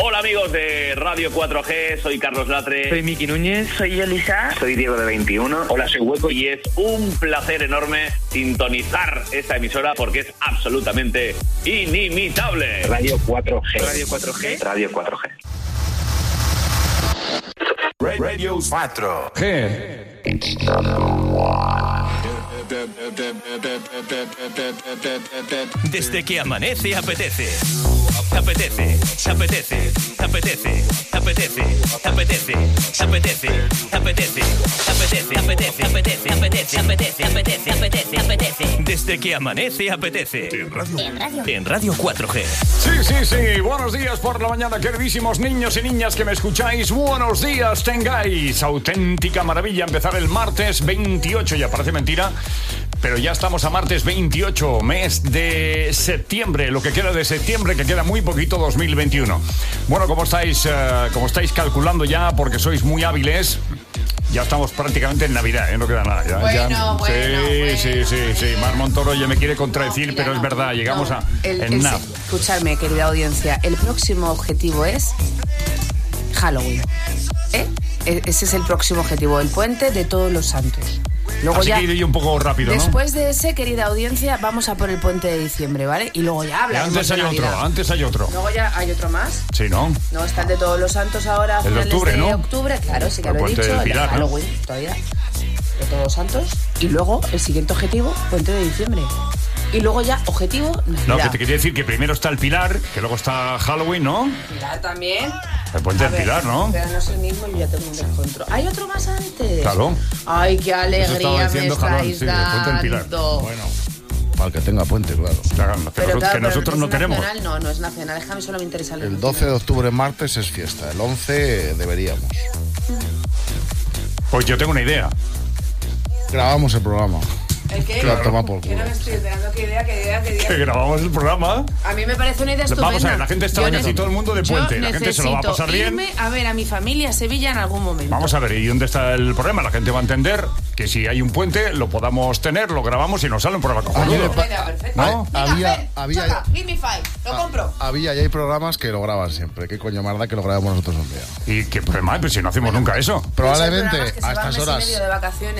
Hola amigos de Radio 4G, soy Carlos Latre. Soy Miki Núñez. Soy Elisa. Soy Diego de 21. Hola, soy Hueco y es un placer enorme sintonizar esta emisora porque es absolutamente inimitable. Radio 4G. Radio 4G. Radio 4G. Radio 4G. Desde que amanece apetece. Apetece, se apetece, se apetece, se apetece, se apetece, se apetece, se apetece, se apetece, apetece, apetece, apetece, apetece, apetece, apetece, apetece. Desde que amanece apetece. En radio. En radio 4G. Sí, sí, sí. Buenos días por la mañana, queridísimos niños y niñas que me escucháis. Buenos días tengáis. Auténtica maravilla empezar el martes 28. Ya parece mentira. Pero ya estamos a martes 28, mes de septiembre, lo que queda de septiembre, que queda muy poquito 2021. Bueno, como estáis, eh, como estáis calculando ya, porque sois muy hábiles, ya estamos prácticamente en Navidad, ¿eh? no queda nada. Ya, Bueno, ya- bueno, sí, sí, bueno, sí, sí. bueno. Mar Montoro ya me quiere contradecir, No, pero es verdad, llegamos no. a El- en el- nada. Escuchadme, querida audiencia. El próximo objetivo es Halloween. ¿Eh? E- Ese es el próximo objetivo, el puente de todos los santos. Luego Así ya, que un poco rápido, ¿no? después de ese, querida audiencia, vamos a por el puente de diciembre, ¿vale? Y luego ya hablaremos antes hay otro, antes hay otro. Luego ya hay otro más. Sí, ¿no? No, está el de todos los santos ahora, El de octubre, de ¿no? octubre, claro, sí que El lo he dicho. del el de Pilar, ¿no? Halloween, todavía. De todos los santos. Y luego, el siguiente objetivo, puente de diciembre. Y luego ya, objetivo, Navidad. No, que te quería decir que primero está el Pilar, que luego está Halloween, ¿no? Pilar también. El puente del Pilar, ¿no? Pero no es el mismo y ya tengo un descontrol. ¿Hay otro más antes? Claro. Ay, qué alegría me estáis sí, el puente del Pilar. dando. Bueno, Para el que tenga puente, claro. claro, que, Pero nosotros, claro, que pero nosotros es no tenemos. nacional, no, no es nacional. Es que a mí solo me interesa El 12 de octubre, martes, es fiesta. El 11 deberíamos. Pues yo tengo una idea. Grabamos el programa. ¿El qué? Que la toma por Que culo. no me estoy enterando. ¿Qué idea, qué idea, qué Que idea? grabamos el programa. A mí me parece una idea estupenda. Vamos a ver, la gente está casi ne- todo el mundo de puente. La gente se lo va a pasar bien. irme a ver a mi familia a Sevilla en algún momento. Vamos a ver, ¿y dónde está el problema? La gente va a entender que si hay un puente, lo podamos tener, lo grabamos y nos sale un programa cojonudo. ¿No? Venga, Había- había- choca, give me five. Lo compro. Había y hay programas que lo graban siempre. ¿Qué coño más da que lo grabemos nosotros un día? ¿Y qué problema hay? Pues si no hacemos nunca eso. Probablemente que a estas y horas.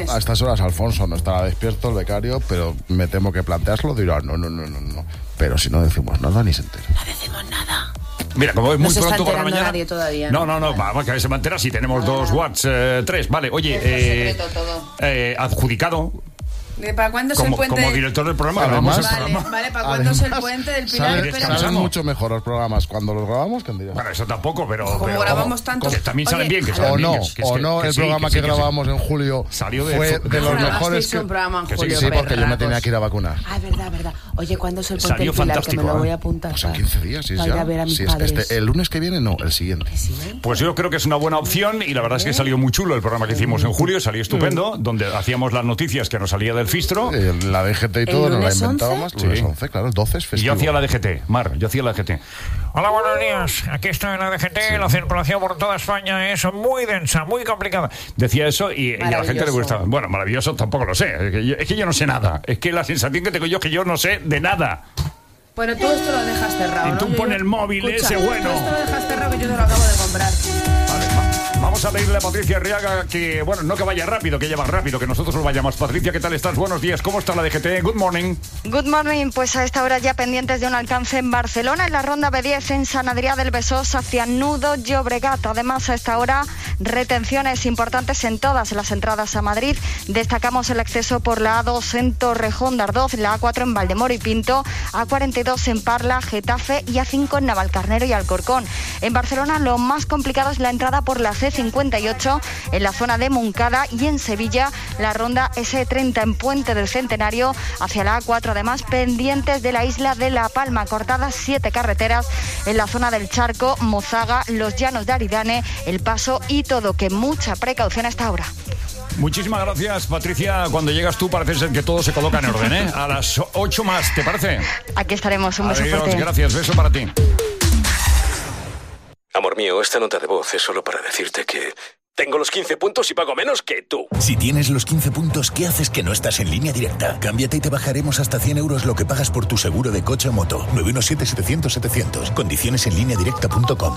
A estas horas Alfonso no estará despierto, el becario, pero me temo que planteárselo dirá no, no, no, no, no. Pero si no decimos nada ni se entera. No decimos nada. Mira, como es muy se pronto por la mañana. nadie todavía, No, ¿no? no, no, vamos que se me entera si tenemos dos watts, eh, tres. Vale, oye, Es eh, secreto todo. eh, adjudicado ¿De ¿Para cuándo es el como, puente? como director del programa, Además- Vale, programa. vale, ¿para cuándo es el puente del salen- Pilar? ¿Quieres Espera. que Salen avisamos? mucho mejor los programas cuando los grabamos que en directo. Bueno, eso tampoco, pero. Como pero- grabamos tanto- Que también salen Oye, bien, que salen O bien, no, es- que o no, que el sí, programa sí, que, sí. grabamos en julio Salió de fue fu- de los mejores que... un programa en que sí, julio, Sí, porque yo me tenía que ir a vacunar. Ah, verdad, verdad. Oye, ¿cuándo es el puente Salió del Pilar? fantástico, que me lo ¿eh? voy a apuntar. Pues en para- 15 días, sí, ya. ver a mis padres. este- el lunes que viene, no, el siguiente. Sí. Pues yo creo que es una buena opción y la verdad es que salió muy chulo el programa que hicimos en julio, salió estupendo, donde hacíamos las noticias que nos salía del Fistro. La DGT y todo, no la inventábamos. 11? Lunes Sí. 11, claro, el 12 es Y festivo. yo hacía la DGT, Mar, yo hacía la DGT. Hola, buenos días. Aquí está la DGT. La circulación por toda España es muy densa, muy complicada. Decía eso y, y a la gente le gustaba. Bueno, maravilloso tampoco lo sé. Es que, yo, es que yo no sé nada. Es que la sensación que tengo yo es que yo no sé de nada. Bueno, tú esto lo dejas cerrado, Y ¿no? tú Yo- pon yo- el móvil Escucha, ese bueno. Tú esto lo dejas cerrado que yo te lo acabo de comprar. Vamos a pedirle a Patricia Arriaga que, bueno, no que vaya rápido, que lleva rápido, que nosotros lo vayamos. Patricia, ¿qué tal estás? Buenos días, ¿cómo está la DGT? Good morning. Good morning, pues a esta hora ya pendientes de un alcance en Barcelona, en la ronda B10 en San Adrià del Besós hacia Nudo Llobregat. Además, a esta hora retenciones importantes en todas las entradas a Madrid. Destacamos el acceso por la A2 en Torrejón de Ardoz, la A4 en Valdemoro y Pinto, A42 en Parla, Getafe y A5 en Navalcarnero y Alcorcón. En Barcelona lo más complicado es la entrada por la C58 en la zona de Moncada y en Sevilla la ronda S30 en Puente del Centenario hacia la A4. Además, pendientes de la isla de La Palma, cortadas siete carreteras en la zona del Charco, Mozaga, Los Llanos de Aridane, El Paso y todo. Que mucha precaución hasta ahora. Muchísimas gracias, Patricia. Cuando llegas tú parece ser que todo se coloca en orden, ¿eh? A las 8 más, ¿te parece? Aquí estaremos. Un beso Adiós, fuerte. gracias, beso para ti. Amor mío, esta nota de voz es solo para decirte que... Tengo los 15 puntos y pago menos que tú. Si tienes los 15 puntos, ¿qué haces que no estás en línea directa? Cámbiate y te bajaremos hasta 100 euros lo que pagas por tu seguro de coche o moto. 917-700-700. Condiciones en línea directa.com.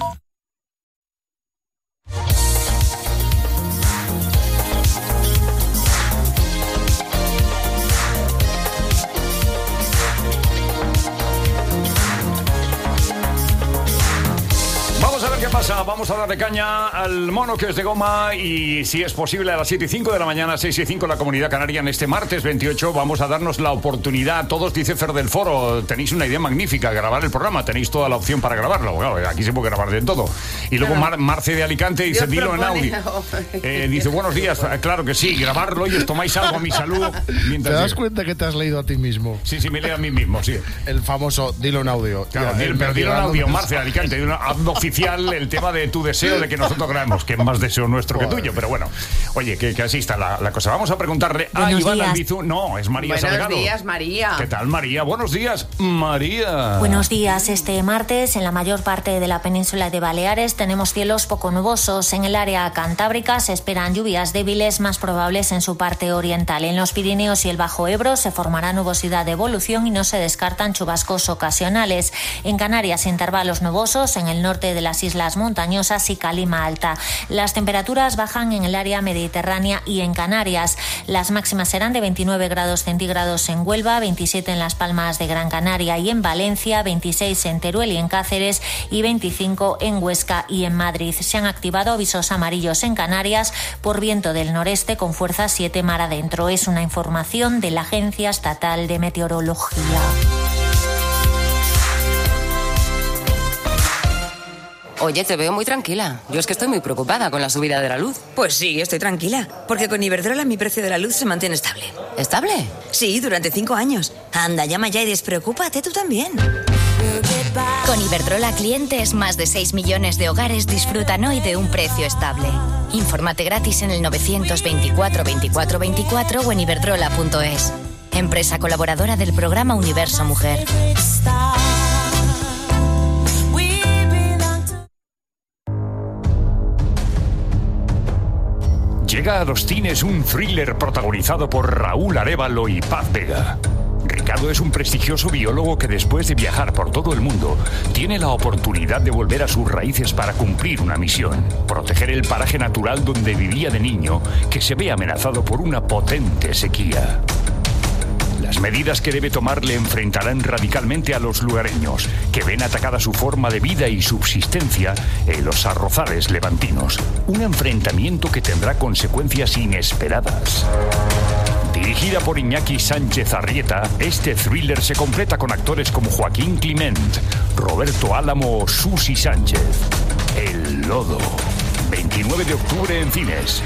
pasa. Vamos a darle caña al mono que es de goma y si es posible a las 7 y 5 de la mañana, 6 y 5 en la Comunidad Canaria en este martes 28 vamos a darnos la oportunidad todos, dice Fer del Foro, tenéis una idea magnífica, grabar el programa, tenéis toda la opción para grabarlo. Claro, aquí se puede grabar de todo. Y luego Mar- Marce de Alicante dice, Dios dilo en audio. Eh, dice, buenos días, claro que sí, grabarlo y os tomáis algo a mi salud. ¿Te Mientras das cuenta que te has leído a ti mismo? Sí, sí, me leo a mí mismo, sí. El famoso dilo en audio. Claro, Ya, el pero dilo en audio, Marce, Alicante, dilo- hazlo oficial el tema de tu deseo de que nosotros grabemos, que es más deseo nuestro que tuyo, pero bueno. Oye, que, que así está la, la cosa. Vamos a preguntarle a Buenos Iván días. Albizu. No, es María Buenos Salgado. días, María. ¿Qué tal, María? Buenos días, María. Buenos días. Este martes, en la mayor parte de la península de Baleares, tenemos cielos poco nubosos. En el área cantábrica se esperan lluvias débiles más probables en su parte oriental. En los Pirineos y el Bajo Ebro se formará nubosidad de evolución y no se descartan chubascos ocasionales. En Canarias, intervalos nubosos en el norte de las islas montañosas y calima alta. Las temperaturas bajan en el área mediterránea y en Canarias. Las máximas serán de 29 grados centígrados en Huelva, 27 en Las Palmas de Gran Canaria y en Valencia, 26 en Teruel y en Cáceres y 25 en Huesca y en Madrid. Se han activado avisos amarillos en Canarias por viento del noreste con fuerza 7 mar adentro. Es una información de la Agencia Estatal de Meteorología. Oye, te veo muy tranquila. Yo es que estoy muy preocupada con la subida de la luz. Pues sí, estoy tranquila, porque con Iberdrola mi precio de la luz se mantiene estable. ¿Estable? Sí, durante cinco años. Anda, llama ya y despreocúpate tú también. Con Iberdrola clientes, más de 6 millones de hogares disfrutan hoy de un precio estable. Infórmate gratis en el 924 24 24 o en iberdrola.es. Empresa colaboradora del programa Universo Mujer. Llega a los cines un thriller protagonizado por Raúl Arevalo y Paz Vega. Ricardo es un prestigioso biólogo que después de viajar por todo el mundo tiene la oportunidad de volver a sus raíces para cumplir una misión, proteger el paraje natural donde vivía de niño que se ve amenazado por una potente sequía. Las medidas que debe tomar le enfrentarán radicalmente a los lugareños, que ven atacada su forma de vida y subsistencia en los arrozales levantinos. Un enfrentamiento que tendrá consecuencias inesperadas. Dirigida por Iñaki Sánchez Arrieta, este thriller se completa con actores como Joaquín Clement, Roberto Álamo o Susi Sánchez. El Lodo. 29 de octubre en cines.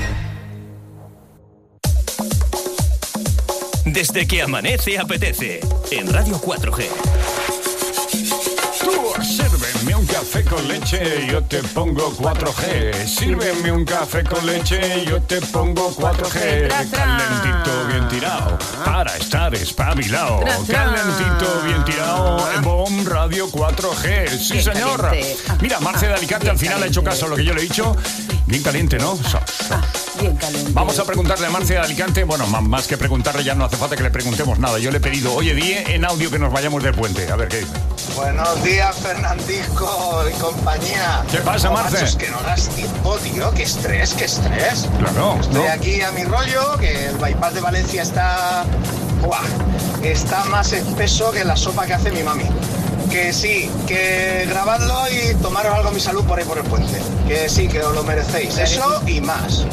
Desde que amanece apetece. En Radio 4G. Café con leche, yo te pongo 4G. Sírveme un café con leche, yo te pongo 4G. Calentito, bien tirado, para estar espabilado. Calentito, bien tirado, en BOM Radio 4G. Sí, señor. Mira, Marce de Alicante al final ha hecho caso a lo que yo le he dicho. Bien caliente, ¿no? So- Bien caliente. Vamos a preguntarle a Marce de Alicante. Bueno, más que preguntarle, ya no hace falta que le preguntemos nada. Yo le he pedido, oye, di en audio que nos vayamos del puente. A ver qué dice. Buenos días, Fernandisco y compañía. ¿Qué pasa, No, Marce? es que no das tiempo, tío. Qué estrés, qué estrés. Claro, Estoy ¿no? aquí a mi rollo, que el bypass de Valencia está... ¡Buah! Está más espeso que la sopa que hace mi mami. Que sí, que grabadlo y tomaros algo a mi salud por ahí por el puente. Que sí, que os lo merecéis. Eso y más.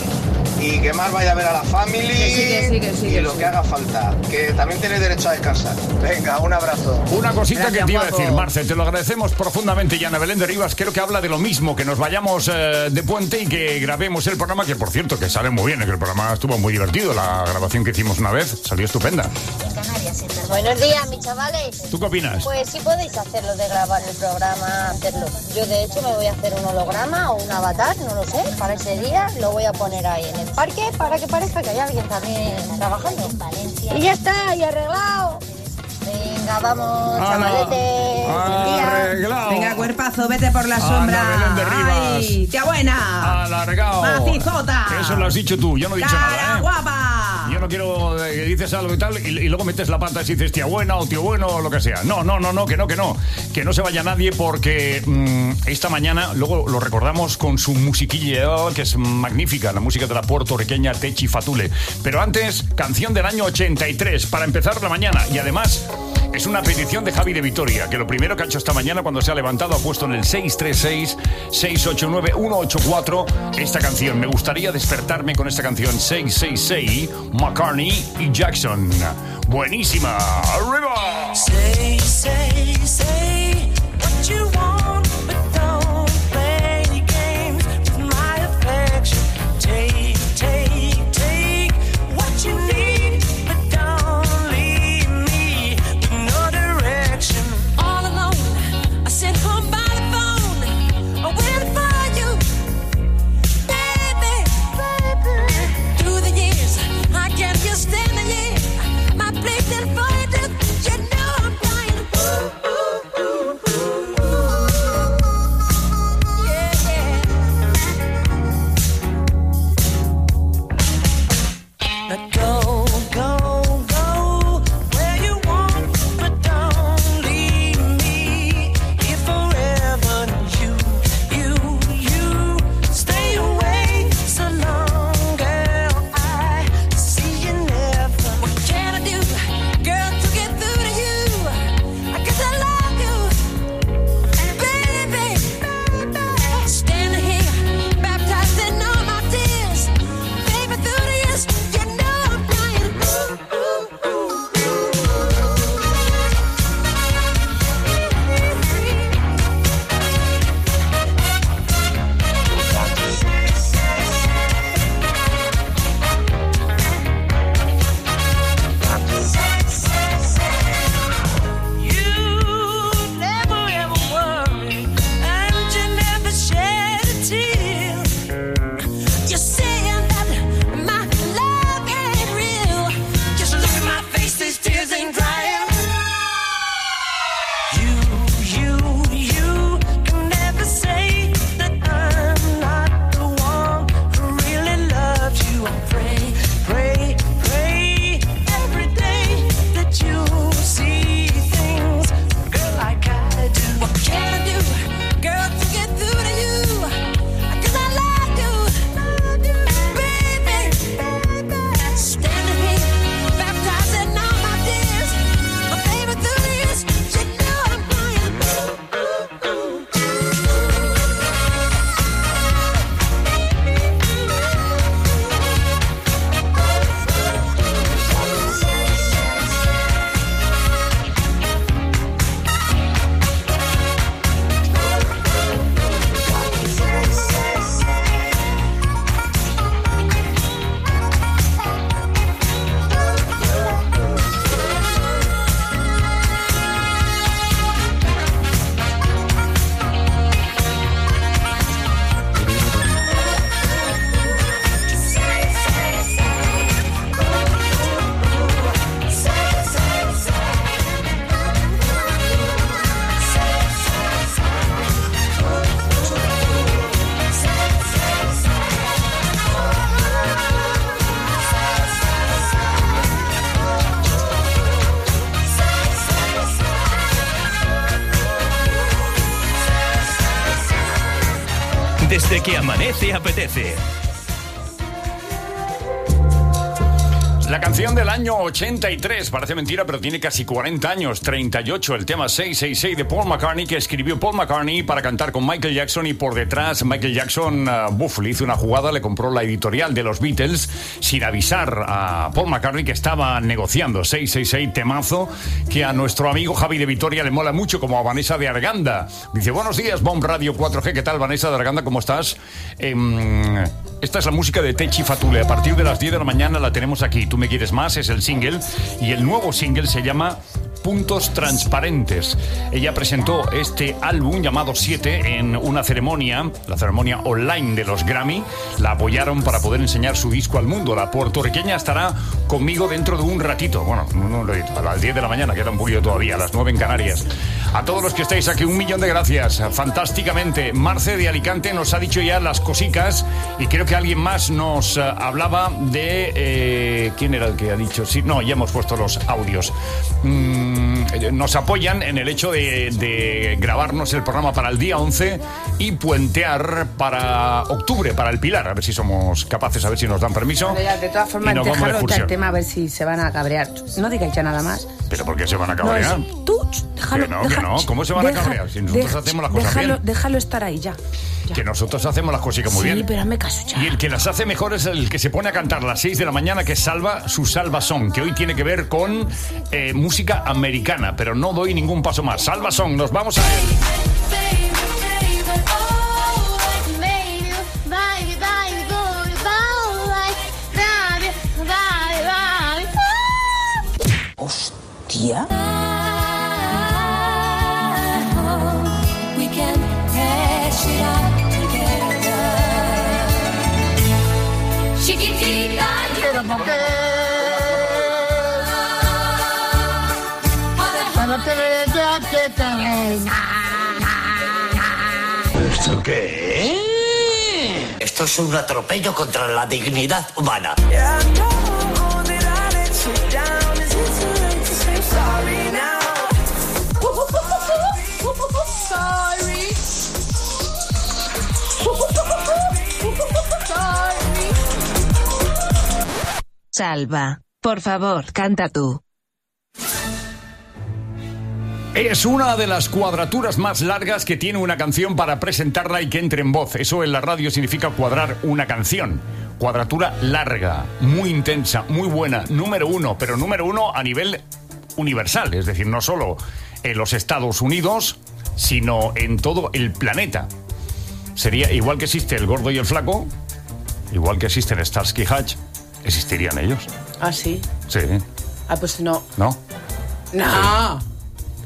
Y que más vaya a ver a la family Que sí, que sí, que sí, y que lo que haga falta. Que también tenéis derecho a descansar. Venga, un abrazo. Una cosita Gracias, que te iba a decir, Marce, te lo agradecemos profundamente. Y Ana Belén de Rivas creo que habla de lo mismo, que nos vayamos eh, de puente y que grabemos el programa, que por cierto, que sale muy bien, que el programa estuvo muy divertido. La grabación que hicimos una vez salió estupenda. Buenos días, mis chavales. ¿Tú qué opinas? Pues sí podéis hacerlo de grabar el programa, hacerlo. Yo de hecho me voy a hacer un holograma o un avatar, no lo sé, para ese día lo voy a poner ahí en el parque para que parezca que hay alguien también trabajando. Y ya está, y arreglado. Venga, vamos, chavaletes. Arreglado. Venga, cuerpazo, vete por la sombra. Belén de Rivas. ¡Ay, tía buena! Alargado. Macizota. Eso lo has dicho tú, yo no he dicho ¡Cara nada. ¿eh? guapa! No quiero eh, dices algo y tal y, luego metes la pata y dices tía buena o tío bueno o lo que sea. No, no, no, no, que no, que no. Que no se vaya nadie porque mm, esta mañana, luego lo recordamos con su musiquilla que es magnífica, la música de la puertorriqueña Techi Fatule. Pero antes, canción del año 83 para empezar la mañana y además es una petición de Javi de Vitoria, que lo primero que ha hecho esta mañana cuando se ha levantado ha puesto en el 636-689-184 esta canción. Me gustaría despertarme con esta canción 666, McCartney y Jackson. Buenísima. ¡Arriba! 666 que amanece apetece. Canción del año 83, parece mentira, pero tiene casi 40 años, 38, el tema 666 de Paul McCartney, que escribió Paul McCartney para cantar con Michael Jackson y por detrás Michael Jackson, uh, buf, le hizo una jugada, le compró la editorial de los Beatles sin avisar a Paul McCartney que estaba negociando 666 temazo que a nuestro amigo Javi de Vitoria le mola mucho, como a Vanessa de Arganda. Dice, buenos días, Bomb Radio 4G, ¿qué tal Vanessa de Arganda? ¿Cómo estás? Em, esta es la música de Techi Fatule. A partir de las 10 de la mañana la tenemos aquí. Tú me quieres más, es el single. Y el nuevo single se llama Puntos Transparentes. Ella presentó este álbum llamado 7 en una ceremonia, la ceremonia online de los Grammy. La apoyaron para poder enseñar su disco al mundo. La puertorriqueña estará conmigo dentro de un ratito. Bueno, un ratito, a las 10 de la mañana, queda un poquito todavía, a las 9 en Canarias. A todos los que estáis aquí, un millón de gracias. Fantásticamente. Marce de Alicante nos ha dicho ya las cosicas y creo que alguien más nos eh, hablaba de... eh, ¿Quién era el que ha dicho? Sí, no, ya hemos puesto los audios. Mm, nos apoyan en el hecho de, de grabarnos el programa para el día 11 y puentear para octubre, para el Pilar. A ver si somos capaces, a ver si nos dan permiso. Ya, de todas formas, de dejarlo excursión. el tema a ver si se van a cabrear. No digáis ya nada más. ¿Pero por qué se van a No, cabrear? es- tú, déjalo. que no, que no. ¿Cómo se van a deja- cabrear? Si nosotros deja- hacemos las cosas déjalo, bien. déjalo estar ahí ya. Que nosotros hacemos las cositas muy sí, bien. pero hazme caso ya. Y el que las hace mejor es el que se pone a cantar a las 6 de la mañana, que salva su salva song, que hoy tiene que ver con eh, música americana, pero no doy ningún paso más. Salva song, nos vamos a él. Hostia. ¿Esto qué? Esto es un atropello contra la dignidad humana. Salva, por favor, canta tú. Es una de las cuadraturas más largas que tiene una canción para presentarla y que entre en voz. Eso en la radio significa cuadrar una canción. Cuadratura larga, muy intensa, muy buena, número uno, pero número uno a nivel universal, es decir, no solo en los Estados Unidos, sino en todo el planeta. Sería igual que existe el gordo y el flaco, igual que existen Starsky y Hutch, existirían ellos. Ah, sí. Sí, Ah, pues no. ¿no? No.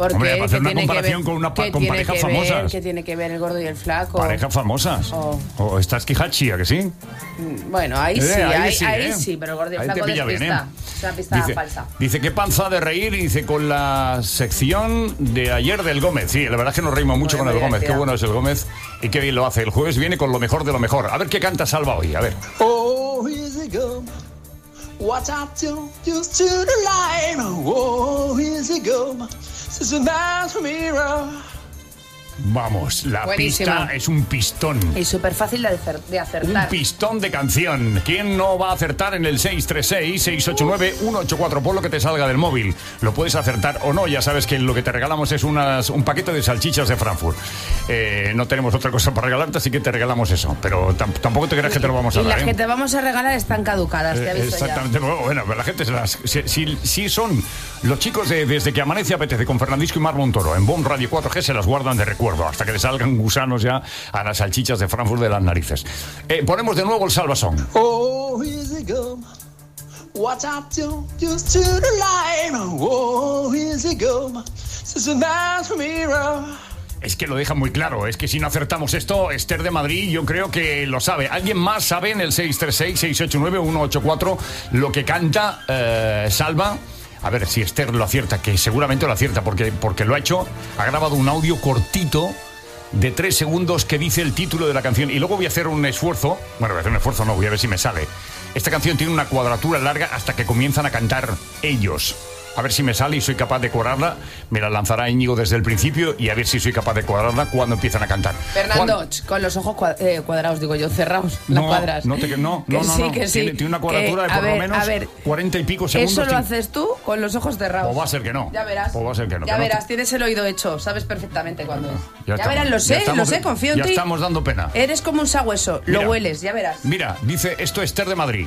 ¿Por Hombre, para hacer ¿Qué una comparación ver- con una pa- con parejas que ver- famosas. ¿Qué tiene que ver el gordo y el flaco? Parejas famosas. Oh. O Starsky y Hutch, ¿a que sí? Mm, Bueno, ahí Eh, sí, ahí ahí, sí, ahí ¿eh? sí, pero el gordo y el Ahí te flaco pilla bien. ¿eh? Es una pista Dice, falsa. dice qué panza de reír, dice con la sección de ayer del Gómez. Sí, la verdad es que nos reímos mucho Muy con el Gómez. Qué bueno es el Gómez y qué bien lo hace. El jueves viene con lo mejor de lo mejor. A ver qué canta Salva hoy, a ver. Oh, here's it go. What I do just to the light. Oh, here's it go. Vamos, la Buenísima. pista es un pistón. Es súper fácil de, de Un acertar. pistón de canción. ¿Quién no va a acertar en el 636-689-184? Por lo que te salga del móvil. Lo puedes acertar o no. Ya sabes que lo que te regalamos es unas, un paquete de salchichas de Frankfurt. Eh, no tenemos otra cosa para regalarte, así que te regalamos eso. Pero tam- tampoco te creas que te lo vamos a y dar. las ¿eh? que te vamos a regalar están caducadas, te Eh, aviso. Exactamente. Bueno, bueno, pero la gente se las. Si, si- si son los chicos de Desde que amanece apetece con Fernandisco y Mar Montoro en Bon Radio 4G se las guardan de recuerdo hasta que le salgan gusanos ya a las salchichas de Frankfurt de las narices. Eh, ponemos de nuevo el salvasón. Oh, here's it go. What I do just to the. Oh, go. A nice mirror. Es que lo deja muy claro, es que si no acertamos esto, Esther de Madrid yo creo que lo sabe. ¿Alguien más sabe en el 636-689-184 lo que canta eh, Salva? A ver si Esther lo acierta, que seguramente lo acierta porque, porque lo ha hecho, ha grabado un audio cortito de tres segundos que dice el título de la canción y luego voy a hacer un esfuerzo, bueno, voy a hacer un esfuerzo, no, voy a ver si me sale. Esta canción tiene una cuadratura larga hasta que comienzan a cantar ellos. A ver si me sale y soy capaz de cuadrarla. Me la lanzará Íñigo desde el principio y a ver si soy capaz de cuadrarla cuando empiezan a cantar. Fernando, Juan- con los ojos cua- eh, cuadrados, digo yo, cerrados, no, las cuadras. no, te, no, Que no, no, sí, no. que sí. Tiene, tiene una cuadratura Que, de por ver, lo menos a ver, 40 y pico segundos. Eso lo haces tú con los ojos cerrados. O va a ser que no. Ya verás. O va a ser que no. ya que verás, tienes el oído hecho, sabes perfectamente cuándo es. Ya, verás, lo ya sé, estamos- lo sé, confío en ya ti. estamos dando pena. Eres como un sagüeso, lo Mira. hueles, ya verás. Mira, dice esto Esther de Madrid.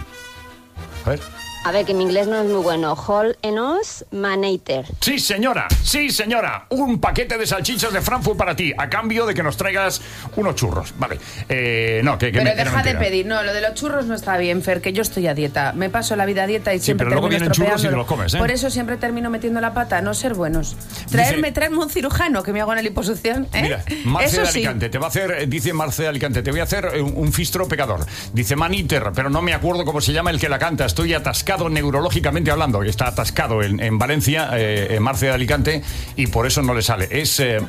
A ver. A ver, que mi inglés no es muy bueno. Hall enos manater. Sí, señora, sí, señora. Un paquete de salchichas de Frankfurt para ti, a cambio de que nos traigas unos churros. Vale. Eh, no, que, que Pero me- deja de pedir. No, lo de los churros no está bien, Fer, que yo estoy a dieta. Me paso la vida a dieta y Sí, siempre pero luego vienen churros y te los comes, ¿eh? Por eso siempre termino metiendo la pata, no ser buenos. Traerme, traerme un cirujano que me haga una liposucción. ¿eh? Mira, Marce eso de sí. Alicante, te va a hacer, eh, dice Marce de Alicante, te voy a hacer eh, un, un fistro pecador. Dice Maniter, pero no me acuerdo cómo se llama el que la canta, estoy atascado neurológicamente hablando, está atascado en, en Valencia, eh, en Marce de Alicante, y por eso no le sale. Es eh,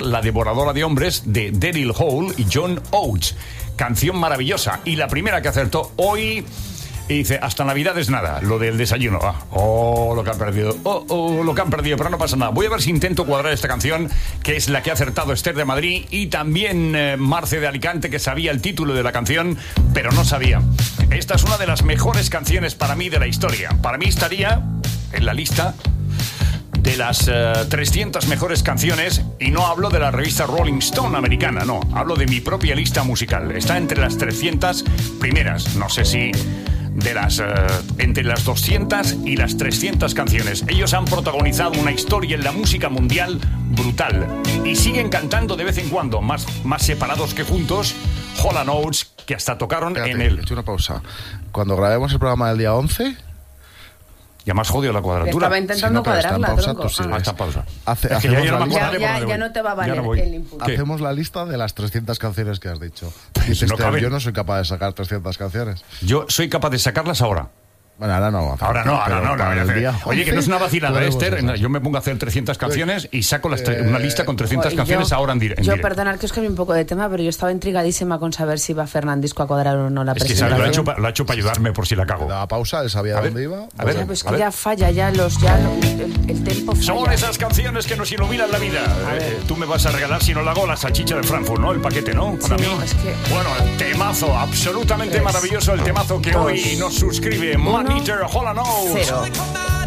la devoradora de hombres, de Daryl Hall y John Oates. Canción maravillosa. Y la primera que acertó hoy. Y dice, hasta Navidad es nada, lo del desayuno. Ah, oh, lo que han perdido. Oh, oh, lo que han perdido, pero no pasa nada. Voy a ver si intento cuadrar esta canción, que es la que ha acertado Esther de Madrid y también eh, Marce de Alicante, que sabía el título de la canción, pero no sabía. Esta es una de las mejores canciones para mí de la historia. Para mí estaría en la lista de las eh, 300 mejores canciones y no hablo de la revista Rolling Stone americana, no, hablo de mi propia lista musical. Está entre las 300 primeras, no sé si de las eh, entre las 200 y las 300 canciones. Ellos han protagonizado una historia en la música mundial brutal y siguen cantando de vez en cuando, más, más separados que juntos, Holland Oates, que hasta tocaron en el... He hecho una pausa. Cuando grabemos el programa del día 11... Ya más jodido la cuadratura. Estaba intentando está en cuadrarla, pausa, tronco. tú. Ah. Está pausa. Hace- Es que ya no Ya, ya voy. no te va a Ya valer no el. ¿Qué? Hacemos la lista de las 300 canciones que has dicho. No yo no soy capaz de sacar 300 canciones. Yo soy capaz de sacarlas ahora. Bueno, ahora no. Ahora no, ahora no. el no, día Oye, que no es 11 una vacilada, Esther. Yo me pongo a hacer 300 canciones y saco las Eh, una lista con 300 Yo- canciones ahora en, dire- en Yo, directo. perdonar que os cambie un poco de tema, pero yo estaba intrigadísima con saber si iba Fernandisco a cuadrar o no la Es que ¿sabes? lo ha hecho, presentación. pa- lo ha hecho para ayudarme por si la cago. Daba pausa, él sabía A ver, dónde iba. a ver, Ya, pues a que ver. ya falla, ya los, ya lo- el, el tempo Son falla. esas canciones que nos iluminan la vida. Eh, tú me vas a regalar, si no la hago, la salchicha de Frankfurt, ¿no? El paquete, ¿no? Para Sí, mí. es que- Bueno, el temazo, absolutamente Tres, maravilloso el temazo que dos, hoy nos suscribe uno, Eater Holland Oates. Cero.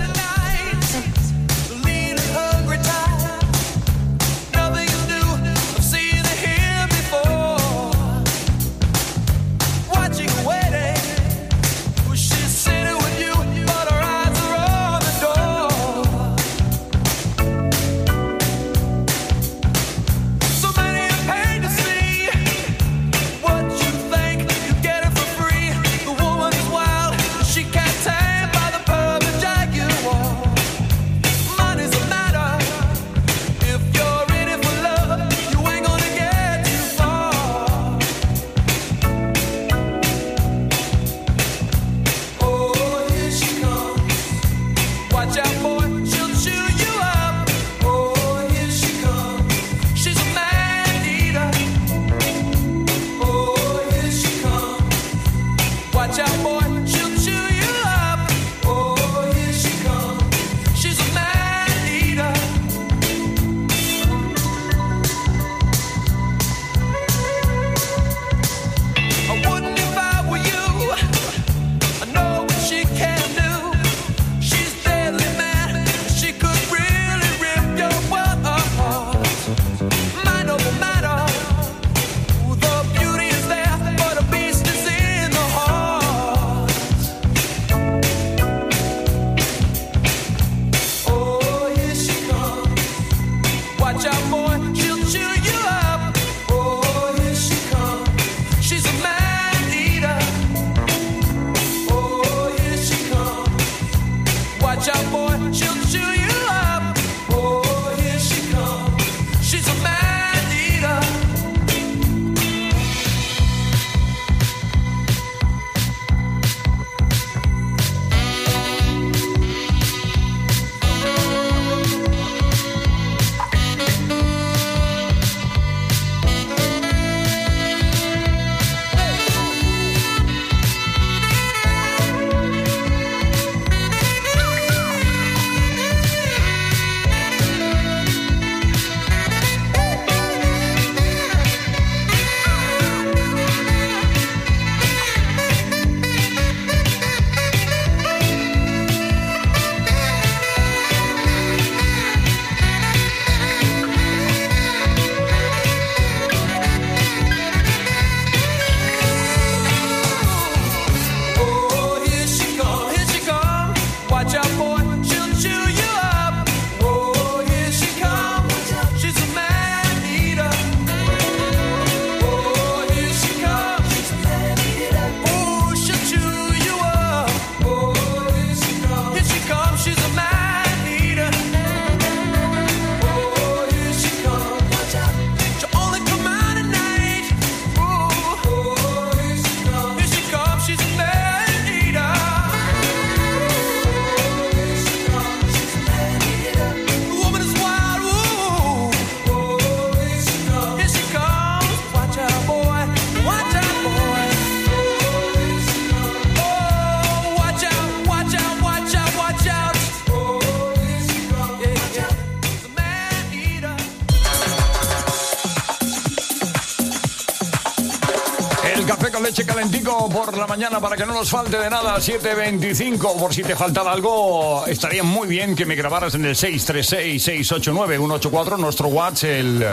La mañana para que no nos falte de nada, 7.25. Por si te faltaba algo, estaría muy bien que me grabaras en el 636-689-184, nuestro WhatsApp, el,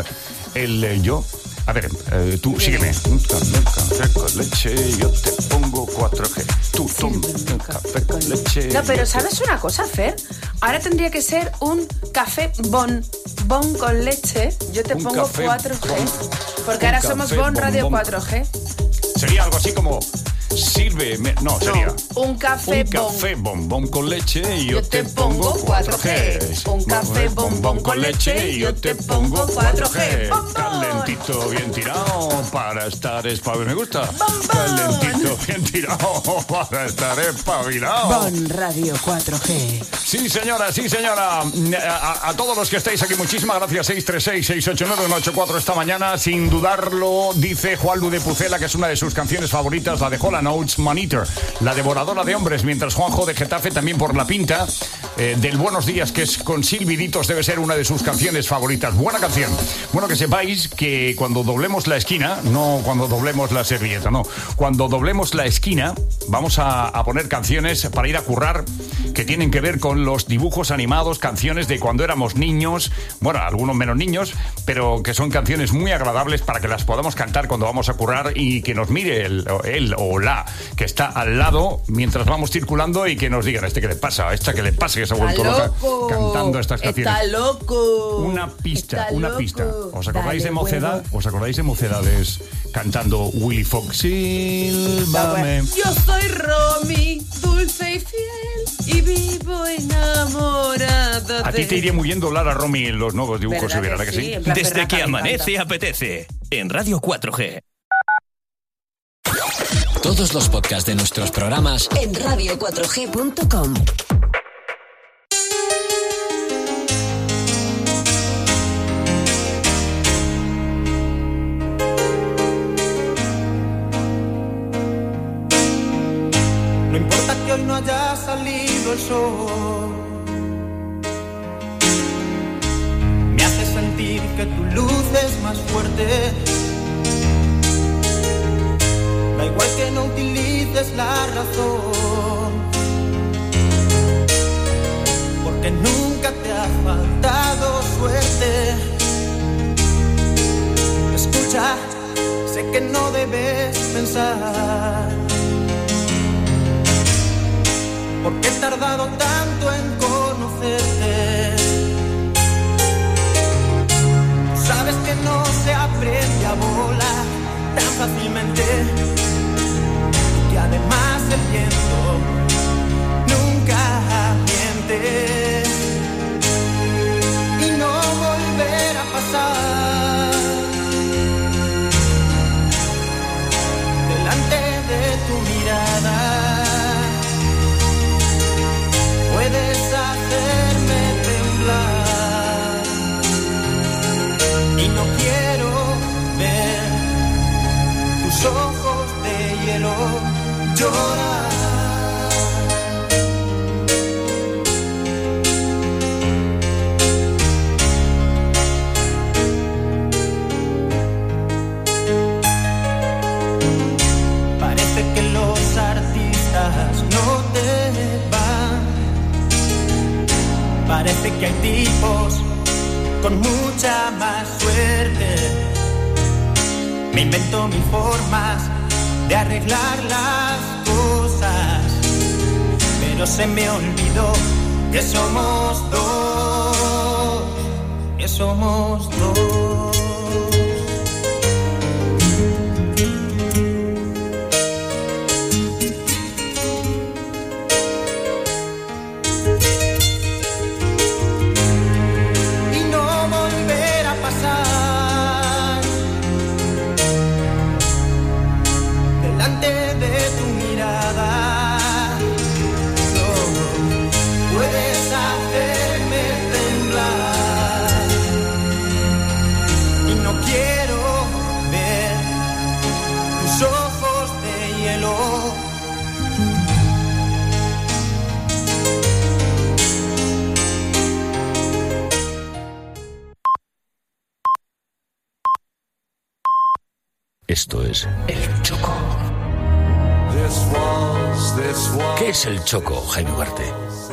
el yo. A ver, eh, tú sígueme. Un café, con leche, yo te pongo 4G. Tú, tú, un café con leche. No, pero ¿sabes una cosa, Fer? Ahora tendría que ser un café bon. Bon con leche. Yo te Un pongo café 4G. bon. Porque ahora somos bon, Radio bon. 4G. Sería algo así como, sirve, no, sería... Un café Un bon. café bombón con leche y yo, Yo te pongo 4G. Un café bombón con leche y yo te pongo 4G. Calentito, bien tirado para estar espabilado. Me gusta. Calentito, bien tirado para estar espabilado. Bon Radio 4G. Sí, señora, sí, señora. A, a todos los que estáis aquí, muchísimas gracias. 636-689-184 esta mañana. Sin dudarlo, dice Juan Lu de Pucela, que es una de sus canciones favoritas, la de Holland Oates Monitor, la devoradora de hombres, mientras Juanjo de Getafe también por la pinta eh, del Buenos Días, que es con Silviditos, debe ser una de sus canciones favoritas. Buena canción. Bueno, que sepáis que cuando doblemos la esquina, no cuando doblemos la servilleta, no, cuando doblemos la esquina, vamos a, a poner canciones para ir a currar que tienen que ver con los dibujos animados, canciones de cuando éramos niños, bueno, algunos menos niños, pero que son canciones muy agradables para que las podamos cantar cuando vamos a currar y que nos mire él o la que está al lado mientras vamos circulando y que nos digan, ¿a este qué le pasa? ¿A esta qué le pasa? Que se ha vuelto loca loco. cantando estas canciones. Está loco. Una pista, Está una loco. pista. ¿Os acordáis Dale de mocedad? ¿Os acordáis de mocedades cantando Willy Fox? Sílvame? Yo soy Romy, dulce y fiel, y vivo enamorada A ti te iría muy bien doblar a Romy en los nuevos dibujos, ¿Verdad si hubiera, que ¿verdad que sí? sí? Desde que amanece apetece. En Radio 4G. Todos los podcasts de nuestros programas En radio4g.com. No importa que hoy no haya salido el sol. Me hace sentir que tu luz es más fuerte. Utilices la razón. Porque nunca te ha faltado suerte. Escucha, sé que no debes pensar. porque he tardado tanto en conocerte. Sabes que no se aprende a volar tan fácilmente, además el viento Esto es El Choco. ¿Qué es el Choco, Jaime Ugarte?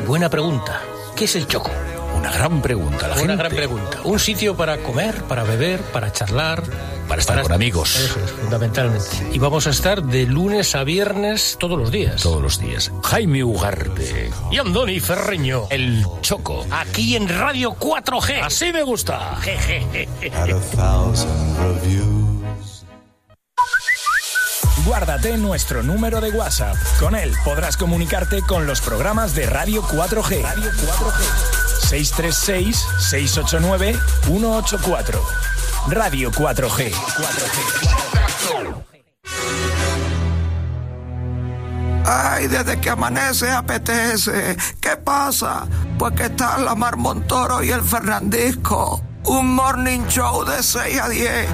Buena pregunta. ¿Qué es el Choco? Una gran pregunta. La Una gente- gran pregunta. Un sitio para comer, para beber, para charlar. Para estar con amigos. Eso es, fundamentalmente. Y vamos a estar de lunes a viernes todos los días. Todos los días. Jaime Ugarte. Y Andoni Ferreño. El Choco. Aquí en Radio 4G. Así me gusta. Guárdate nuestro número de WhatsApp. Con él podrás comunicarte con los programas de Radio 4G. Radio 4G. 636 689 184. Radio 4G. 4G. Ay, desde que amanece apetece. ¿Qué pasa? Pues que están la Mar Montoro y el Fernandisco. Un morning show de 6 a 10.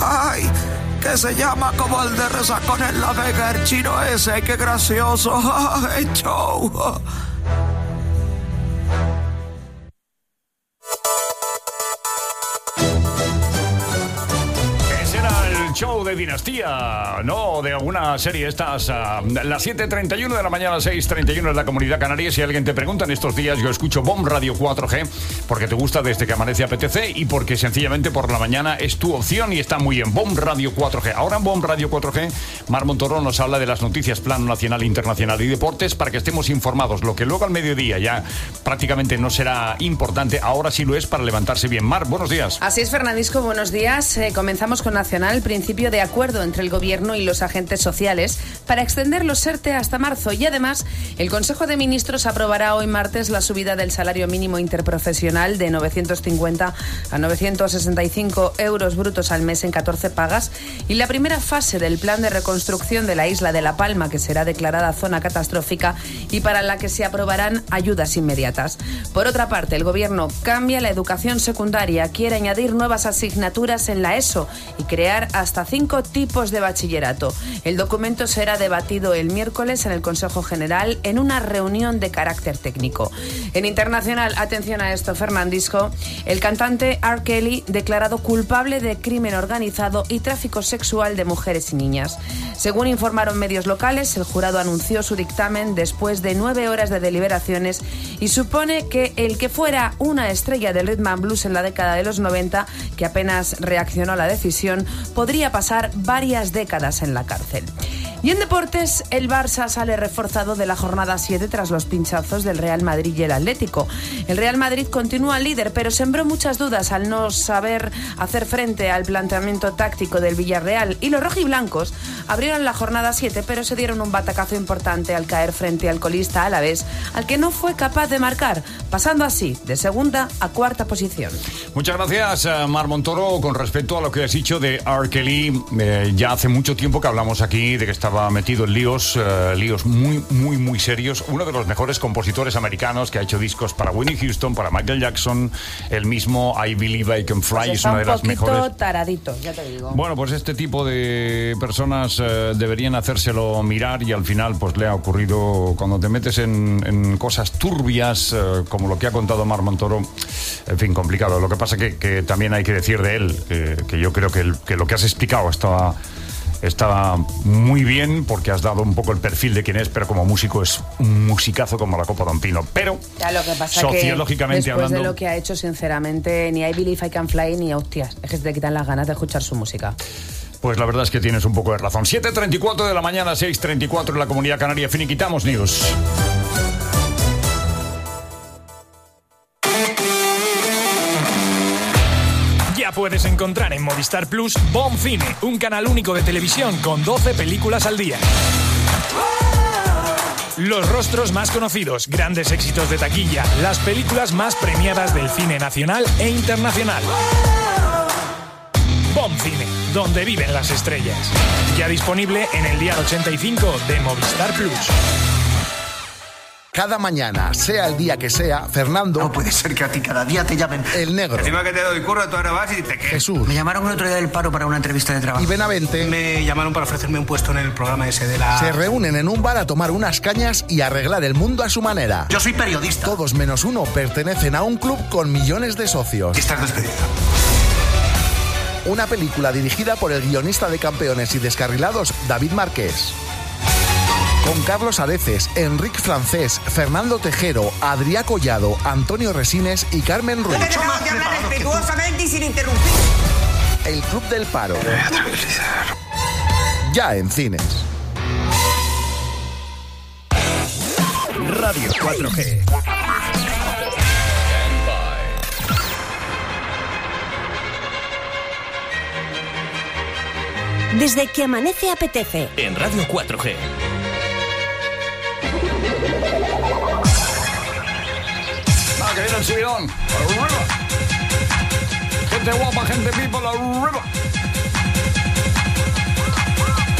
Ay, que se llama como el de Resacón en la Vega, el chino ese. Qué gracioso. Ay, show. De Dinastía, no de alguna serie estas. ah, las 7.31 de la mañana, 6.31 en la comunidad canaria. Si alguien te pregunta en estos días, yo escucho BOM Radio 4G porque te gusta desde que amanece apetece y porque sencillamente por la mañana es tu opción y está muy bien. BOM Radio 4G. Ahora en BOM Radio 4G, Mar Montoro nos habla de las noticias, plano nacional, internacional y deportes para que estemos informados. Lo que luego al mediodía ya prácticamente no será importante, ahora sí lo es para levantarse bien. Mar, buenos días. Así es, Fernandisco, buenos días. Eh, comenzamos con Nacional, principio de acuerdo entre el Gobierno y los agentes sociales para extender los ERTE hasta marzo. Y además, el Consejo de Ministros aprobará hoy martes la subida del salario mínimo interprofesional de 950 a 965 euros brutos al mes en 14 pagas y la primera fase del plan de reconstrucción de la isla de La Palma, que será declarada zona catastrófica y para la que se aprobarán ayudas inmediatas. Por otra parte, el Gobierno cambia la educación secundaria, quiere añadir nuevas asignaturas en la ESO y crear hasta cinco tipos de bachillerato. El documento será debatido el miércoles en el Consejo General en una reunión de carácter técnico. En internacional, atención a esto, Fernandisco, el cantante R. Kelly declarado culpable de crimen organizado y tráfico sexual de mujeres y niñas. Según informaron medios locales, el jurado anunció su dictamen después de nueve horas de deliberaciones y supone que el que fuera una estrella del rhythm and blues en la década de los 90, que apenas reaccionó a la decisión, podría pasar varias décadas en la cárcel. Y en deportes, el Barça sale reforzado de la jornada 7 tras los pinchazos del Real Madrid y el Atlético. El Real Madrid continúa líder, pero sembró muchas dudas al no saber hacer frente al planteamiento táctico del Villarreal. Y los rojiblancos abrieron la jornada 7, pero se dieron un batacazo importante al caer frente al colista Alavés, al que no fue capaz de marcar, pasando así de segunda a cuarta posición. Muchas gracias, eh, Mar Montoro. Con respecto a lo que has dicho de R. Eh, ya hace mucho tiempo que hablamos aquí de que estaba metido en líos, eh, líos muy, muy, muy serios. Uno de los mejores compositores americanos que ha hecho discos para Winnie Houston, para Michael Jackson, el mismo I Believe I Can Fly, Pues es una de un las poquito mejores. taradito, ya te digo. Bueno, pues este tipo de personas eh, deberían hacérselo mirar y al final pues le ha ocurrido cuando te metes en, en cosas turbias eh, como lo que ha contado Mar Montoro, en fin, complicado. Lo que pasa que, que también hay que decir de él, que, que yo creo que, el- que lo que has explicado estaba... Está muy bien porque has dado un poco el perfil de quién es, pero como músico es un musicazo como la Copa Don Pino. Pero Ya lo que pasa Sociológicamente que después de hablando- lo que ha hecho, sinceramente, ni I Believe I Can Fly ni hostias. Es que te quitan las ganas de escuchar su música. Pues la verdad es que tienes un poco de razón. 7.34 de la mañana, 6.34 en la Comunidad Canaria. Finiquitamos News. Puedes encontrar en Movistar Plus Bon Cine, un canal único de televisión con 12 películas al día. Los rostros más conocidos, grandes éxitos de taquilla, las películas más premiadas del cine nacional e internacional. Bon Cine, donde viven las estrellas. Ya disponible en el día 85 de Movistar Plus. Cada mañana, sea el día que sea, Fernando. No puede ser que a ti cada día te llamen el negro. Encima que te doy curro, tú ahora vas y te qué. Jesús. Me llamaron el otro día del paro para una entrevista de trabajo. Y Benavente. Me llamaron para ofrecerme un puesto en el programa ese de la. Se reúnen en un bar a tomar unas cañas y arreglar el mundo a su manera. Yo soy periodista. Todos menos uno pertenecen a un club con millones de socios. Estás despedido. una película dirigida por el guionista de Campeones y Descarrilados, David Márquez. Con Carlos Areces, Enrique Francés, Fernando Tejero, Adrià Collado, Antonio Resines y Carmen Ruiz. Tenemos que hablar respetuosamente y sin interrumpir. El Club del Paro. Ya en cines. Radio 4G. Desde que amanece apetece. En Radio 4G. Ah, que el subidón. Gente guapa, gente people, arriba.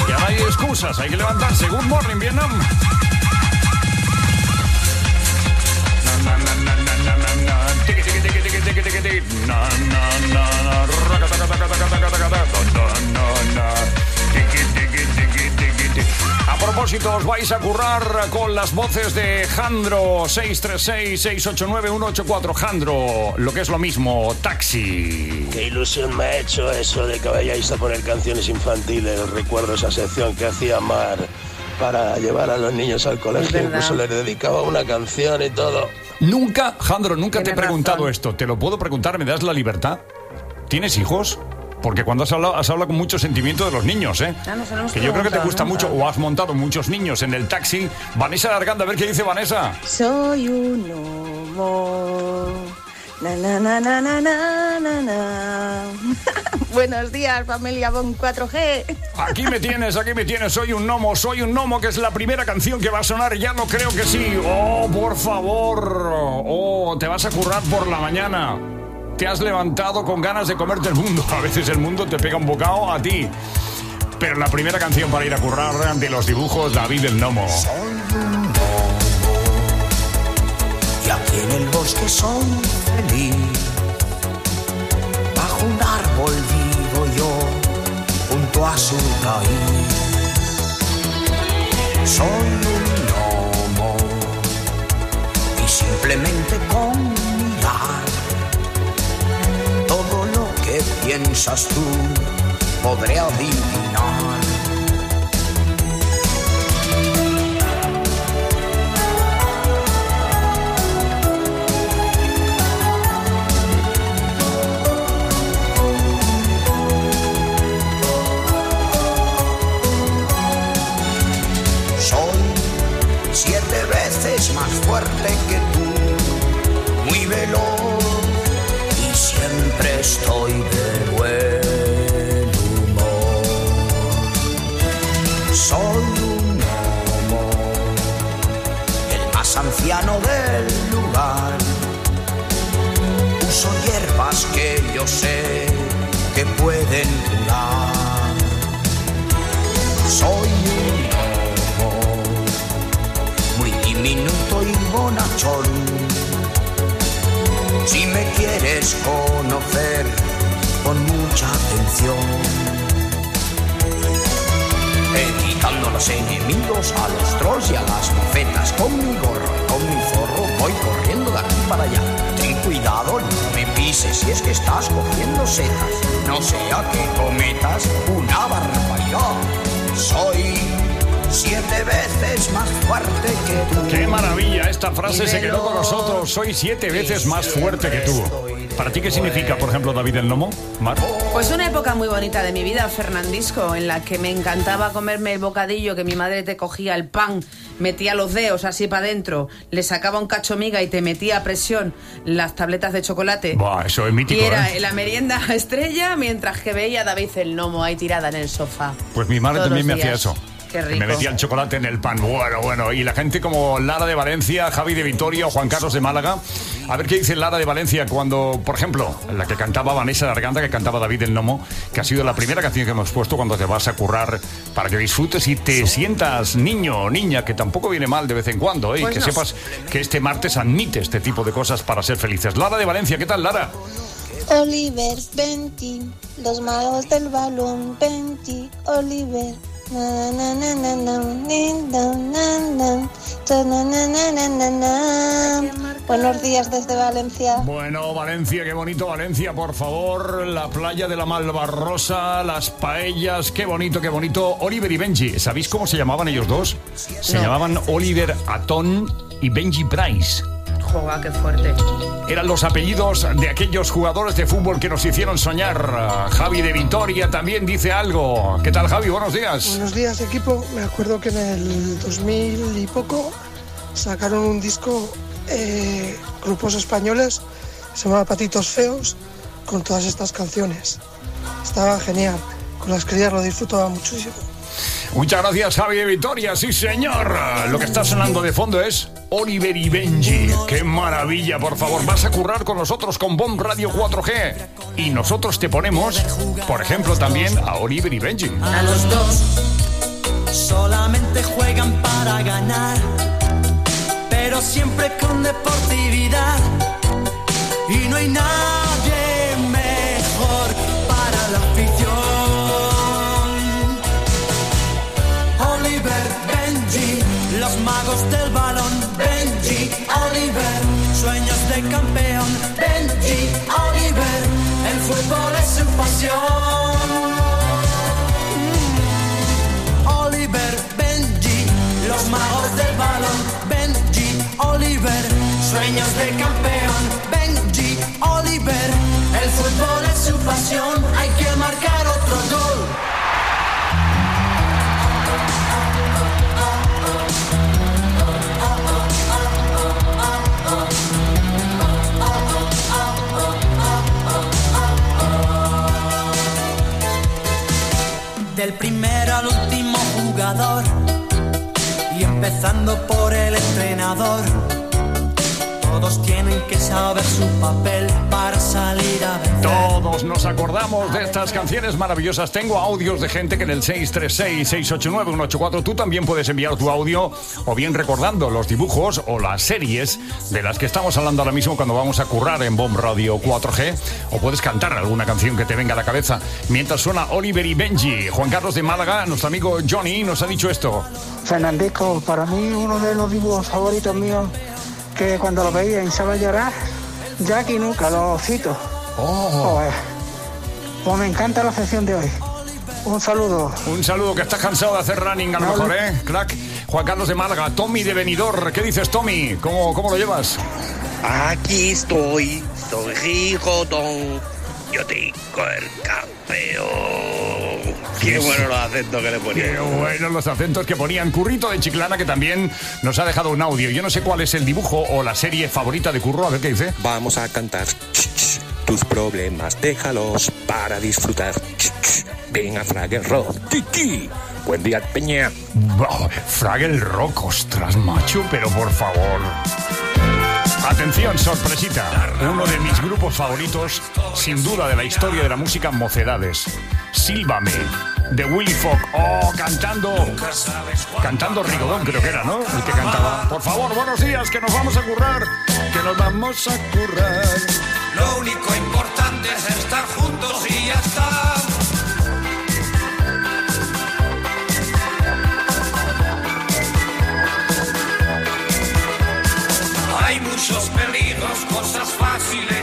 Ya no hay excusas, hay que levantarse. Good morning, Vietnam. Propósito, os vais a currar con las voces de Jandro 636-689-184. Jandro, lo que es lo mismo, taxi. Qué ilusión me ha hecho eso de que vayáis a poner canciones infantiles. Recuerdo esa sección que hacía Mar para llevar a los niños al colegio. Incluso les dedicaba una canción y todo. Nunca, Jandro, nunca te he preguntado razón. esto. ¿Te lo puedo preguntar? ¿Me das la libertad? ¿Tienes hijos? Porque cuando has hablado, has hablado con mucho sentimiento de los niños, ¿eh? No se lo hemos Que yo creo que te gusta nunca. mucho, o has montado muchos niños en el taxi. Vanessa Arganda, a ver qué dice Vanessa. Soy un homo. Na, na, na, na, na, na, na, na. Buenos días, familia Bon 4G. Aquí me tienes, aquí me tienes. Soy un gnomo, soy un gnomo, que es la primera canción que va a sonar. Ya no creo que sí. Oh, por favor. Oh, te vas a currar por la mañana. Te has levantado con ganas de comerte el mundo. A veces el mundo te pega un bocado a ti. Pero la primera canción para ir a currar de los dibujos, David el Gnomo. Y aquí en el bosque soy feliz. Bajo un árbol vivo yo, junto a su raíz. Soy un gnomo y simplemente con mirar piensas tú podré adivinar. Sé que pueden curar. Soy un gnomo, muy diminuto y bonachón. Si me quieres conocer, con mucha atención. Evitando los enemigos, a los trolls y a las mofetas. Con mi gorro y con mi zorro voy corriendo de aquí para allá. Ten cuidado, no me pises si es que estás cogiendo setas. No sea que cometas una barbaridad. Soy siete veces más fuerte que tú. ¡Qué maravilla! Esta frase se quedó con nosotros. Soy siete veces más fuerte que tú. ¿Para ti qué significa, por ejemplo, David el Gnomo? Mar. Pues una época muy bonita de mi vida, Fernandisco, en la que me encantaba comerme el bocadillo que mi madre te cogía el pan, metía los dedos así para adentro, le sacaba un cacho miga y te metía a presión las tabletas de chocolate. Buah, eso es mítico, y era ¿eh? la merienda estrella mientras que veía a David el gnomo ahí tirada en el sofá. Pues mi madre también me hacía eso. Qué rico. Me metía el chocolate en el pan. Bueno, bueno. Y la gente como Lara de Valencia, Javi de Vitoria o Juan Carlos de Málaga. A ver qué dice Lara de Valencia cuando, por ejemplo, la que cantaba Vanessa de Arganda, que cantaba David el Nomo, que ha sido la primera canción que hemos puesto cuando te vas a currar para que disfrutes y te sientas niño o niña, que tampoco viene mal de vez en cuando, ¿eh? y Pues que no. sepas que este martes admite este tipo de cosas para ser felices. Lara de Valencia, ¿qué tal, Lara? Oliver, Benji, los magos del balón, Benji, Oliver, Buenos días desde Valencia. Bueno, Valencia, qué bonito Valencia, por favor. La playa de la Malvarrosa, las paellas, qué bonito, qué bonito. Oliver y Benji, ¿sabéis cómo se llamaban ellos dos? Se No. llamaban Oliver Atón y Benji Price. Joga, qué fuerte. Eran los apellidos de aquellos jugadores de fútbol que nos hicieron soñar. Javi de Vitoria también dice algo. ¿Qué tal, Javi? Buenos días. Buenos días, equipo. Me acuerdo que en el 2000 y poco sacaron un disco, eh, grupos españoles, se llamaba Patitos Feos, con todas estas canciones. Estaba genial. Con las crías lo disfrutaba muchísimo. Muchas gracias, Javi de Vitoria. Sí, señor. Lo que está sonando de fondo es Oliver y Benji. ¡Qué maravilla! Por favor, vas a currar con nosotros con Bomb Radio 4G. Y nosotros te ponemos, por ejemplo, también a Oliver y Benji. A los dos solamente juegan para ganar, pero siempre con deportividad. Y no hay nadie magos del balón. Benji, Oliver, sueños de campeón. Benji, Oliver, el fútbol es su pasión. Oliver, Benji, los magos del balón. Benji, Oliver, sueños de campeón. Benji, Oliver, el fútbol es su pasión. Hay que marcar Del primero al último jugador y empezando por el entrenador. Todos tienen que saber su papel para salir a vencer. Todos nos acordamos de estas canciones maravillosas. Tengo audios de gente que en el 636-689-184 tú también puedes enviar tu audio o bien recordando los dibujos o las series de las que estamos hablando ahora mismo cuando vamos a currar en Bomb Radio 4G o puedes cantar alguna canción que te venga a la cabeza. Mientras suena Oliver y Benji, Juan Carlos de Málaga, nuestro amigo Johnny nos ha dicho esto. Fernandesco, para mí uno de los dibujos favoritos míos que cuando lo veía y sabe llorar, Jackie nunca lo cito. Joder. Pues me encanta la sección de hoy. Un saludo. Un saludo, que estás cansado de hacer running a lo mejor, ¿eh? Crack. Juan Carlos de Málaga, Tommy de Benidorm. ¿Qué dices, Tommy? ¿Cómo, cómo lo llevas? Aquí estoy, soy Gijotón. Yo tengo el campeón. Qué bueno los acentos que le ponían. Qué buenos los acentos que ponían. Currito de Chiclana, que también nos ha dejado un audio. Yo no sé cuál es el dibujo o la serie favorita de Curro. A ver qué dice. Vamos a cantar. Tus problemas déjalos para disfrutar. Ven a Fraggle Rock. Ti, ti. Buen día, Peña. Bah, Fraggle Rock, ostras, macho, pero por favor. Atención, sorpresita. Uno de mis grupos favoritos, sin duda de la historia de la música, Mocedades. Sílvame, de Willy Fogg. Oh, cantando. Cantando Rigodón, creo que era, ¿no? El que cantaba. Por favor, buenos días, que nos vamos a currar. Que nos vamos a currar. Lo único importante es estar juntos y ya está. Hay muchos peligros, cosas fáciles,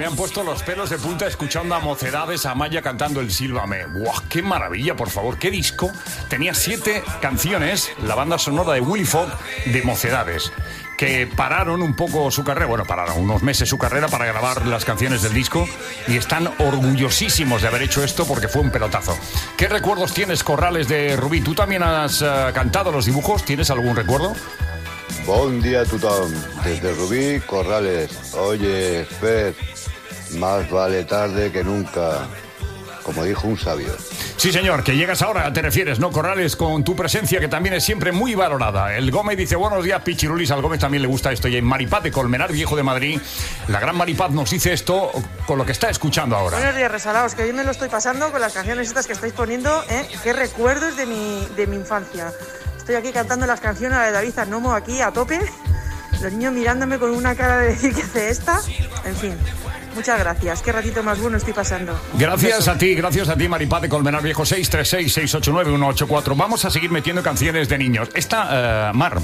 me han puesto los pelos de punta escuchando a Mocedades, a Maya cantando el Sílvame. ¡Guau! ¡Qué maravilla, por favor! ¡Qué disco! Tenía siete canciones, la banda sonora de Willy Fogg de Mocedades, que pararon un poco su carrera, bueno, pararon unos meses su carrera para grabar las canciones del disco y están orgullosísimos de haber hecho esto porque fue un pelotazo. ¿Qué recuerdos tienes, Corrales de Rubí? ¿Tú también has eh, cantado los dibujos? ¿Tienes algún recuerdo? Buen día, Tutón. Desde Rubí, Corrales. Oye, Fer, más vale tarde que nunca. Como dijo un sabio. Sí, señor, que llegas ahora, te refieres, ¿no, Corrales? Con tu presencia, que también es siempre muy valorada. El Gómez dice, buenos días, Pichirulis. Al Gómez también le gusta esto. Y en Maripaz de Colmenar, viejo de Madrid, la gran Maripaz nos dice esto con lo que está escuchando ahora. Buenos días, resalados, que hoy me lo estoy pasando con las canciones estas que estáis poniendo, ¿eh? Qué recuerdos de mi, de mi infancia. Estoy aquí cantando las canciones de David Arnomo aquí a tope. Los niños mirándome con una cara de decir que hace esta. En fin, muchas gracias. Qué ratito más bueno estoy pasando. Gracias a ti, gracias a ti, Maripaz de Colmenar Viejo 636-689-184. Vamos a seguir metiendo canciones de niños. Esta, eh, Mar,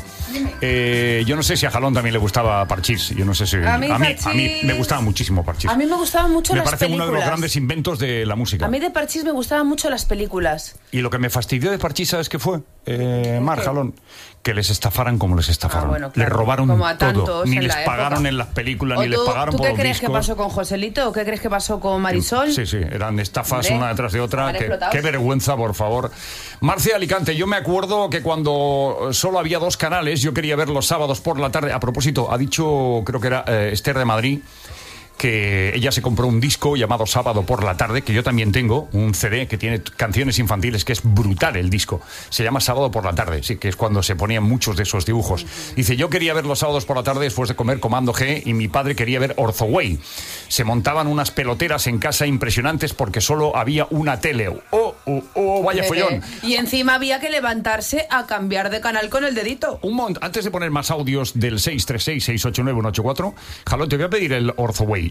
eh, yo no sé si a Jalón también le gustaba Parchís. Yo no sé si. A mí a, mí, me gustaba muchísimo Parchís. A mí me gustaban mucho me las parece uno de los películas. grandes inventos de la música. A mí de Parchís me gustaban mucho las películas. Y lo que me fastidió de Parchís, ¿sabes qué fue? Eh, Mar, Jalón. Que les estafaran como les estafaron. Ah, bueno, claro. Les robaron Como a todo. Ni les la pagaron época. en las películas, ¿O ni les pagaron ¿tú por qué los crees que pasó con Joselito o qué crees que pasó con Marisol? Sí, sí, eran estafas Hombre, una detrás de otra. qué vergüenza, por favor. Marcia Alicante, yo me acuerdo que cuando solo había dos canales, yo quería ver los sábados por la tarde. A propósito, ha dicho, creo que era eh, Esther de Madrid, que ella se compró un disco llamado Sábado por la tarde, que yo también tengo, un CD que tiene canciones infantiles, que es brutal el disco. Se llama Sábado por la tarde, sí, que es cuando se ponían muchos de esos dibujos. Dice, yo quería ver los sábados por la tarde después de comer Comando G y mi padre quería ver Orthoway. Se montaban unas peloteras en casa impresionantes porque solo había una tele. ¡Oh, oh, oh, vaya follón! Y encima había que levantarse a cambiar de canal con el dedito. Un mont- Antes de poner más audios del 636-689-184, Jalón, te voy a pedir el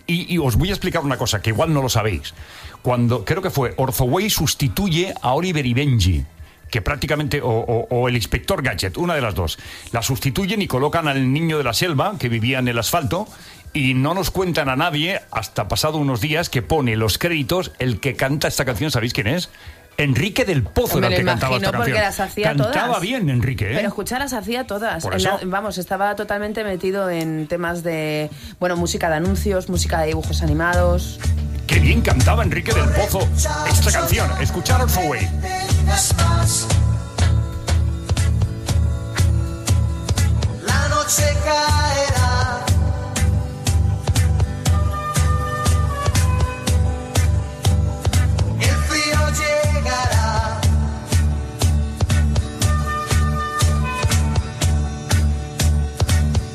Y, os voy a explicar una cosa que igual no lo sabéis. Cuando, creo que fue, Orthoway sustituye a Oliver y Benji. Que prácticamente, o, o- o el inspector Gadget, una de las dos, la sustituyen y colocan al niño de la selva que vivía en el asfalto y no nos cuentan a nadie hasta pasado unos días que pone los créditos el que canta esta canción, ¿sabéis quién es? Enrique del Pozo Me era el lo que cantaba imagino esta porque canción. las hacía Cantaba todas. bien Enrique, ¿eh? Pero escuchar las hacía todas. Por En eso. la- vamos, estaba totalmente metido en temas de, bueno, música de anuncios, música de dibujos animados. Qué bien cantaba Enrique del Pozo esta canción. Escuchar Orthoway. La noche caerá.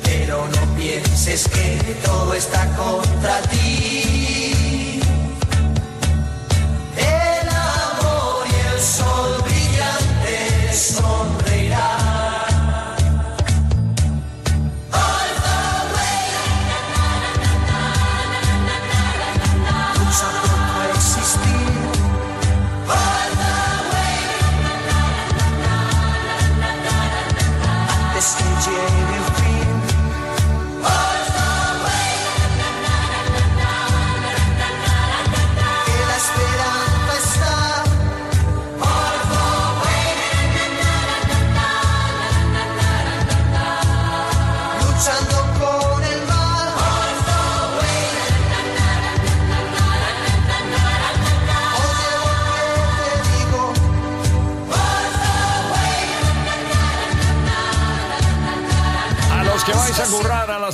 Pero no pienses que todo está contra ti.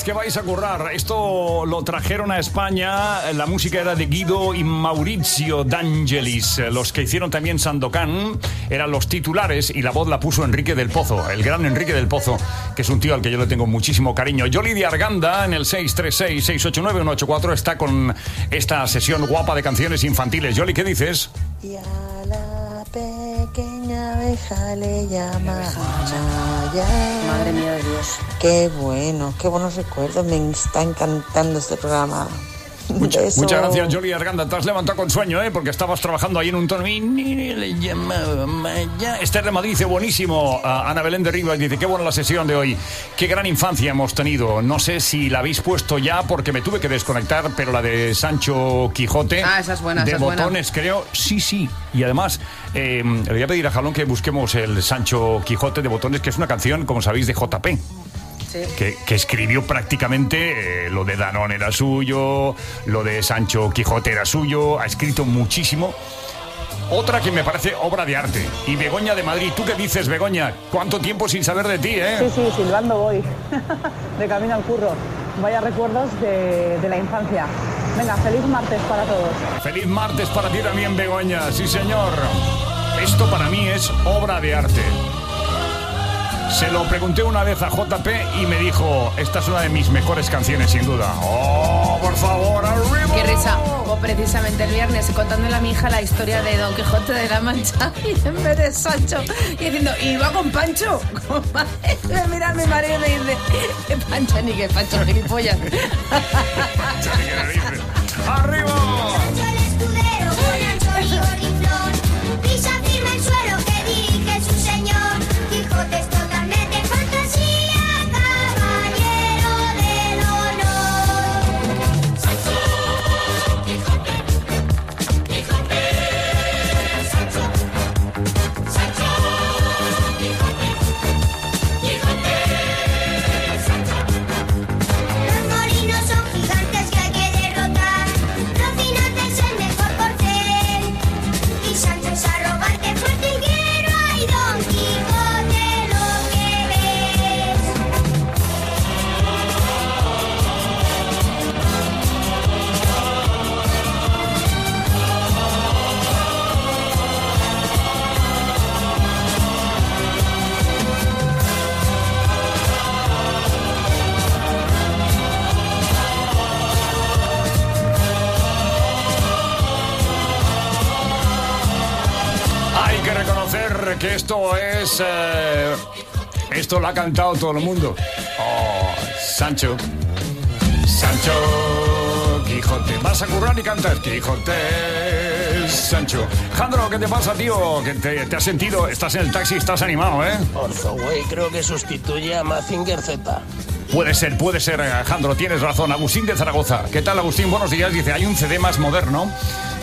Que vais a currar. Esto lo trajeron a España. La música era de Guido y Maurizio D'Angelis. Los que hicieron también Sandokan eran los titulares y la voz la puso Enrique del Pozo, el gran Enrique del Pozo, que es un tío al que yo le tengo muchísimo cariño. Yoli de Arganda en el 636-689-184 está con esta sesión guapa de canciones infantiles. Yoli, ¿qué dices? Y a la pequeña abeja le llama. Madre mía de Dios. Qué bueno, qué buenos recuerdos. Me está encantando este programa. Mucha- muchas gracias, Jolie Arganda. Te has levantado con sueño, ¿eh? Porque estabas trabajando ahí en un tono. Esther de Madrid dice, buenísimo. Ana Belén de Rivas dice, qué buena la sesión de hoy. Qué gran infancia hemos tenido. No sé si la habéis puesto ya porque me tuve que desconectar, pero la de Sancho Quijote. Ah, esa es buena, De esa es buena. botones, creo. Sí, sí. Y además, eh, le voy a pedir a Jalón que busquemos el Sancho Quijote de botones, que es una canción, como sabéis, de JP que, que escribió prácticamente eh, lo de Danón era suyo, lo de Sancho Quijote era suyo, ha escrito muchísimo. Otra que me parece obra de arte. Y Begoña de Madrid, ¿tú qué dices, Begoña? ¿Cuánto tiempo sin saber de ti, eh? Sí, sí, silbando voy. de camino al curro. Vaya recuerdos de, de la infancia. Venga, feliz martes para todos. Feliz martes para ti también, Begoña. Sí, señor. Esto para mí es obra de arte. Se lo pregunté una vez a JP y me dijo, esta es una de mis mejores canciones, sin duda. ¡Oh, por favor, arriba! Qué risa. O precisamente el viernes contándole a mi hija la historia de Don Quijote de la Mancha y en vez de Sancho y diciendo, ¿y va con Pancho? Me mira a mi marido y me dice, ¿qué Pancho ni qué Pancho, gilipollas? Pisa esto es... eh, esto lo ha cantado todo el mundo. Oh, Sancho. Sancho Quijote. Vas a currar y cantas Quijote. Sancho. Jandro, ¿qué te pasa, tío? Que te, te has sentido, estás en el taxi, estás animado, ¿eh? Orzoway creo que sustituye a Mazinger Z. Puede ser, puede ser, Alejandro, tienes razón. Agustín de Zaragoza. ¿Qué tal, Agustín? Buenos días. Dice, hay un CD más moderno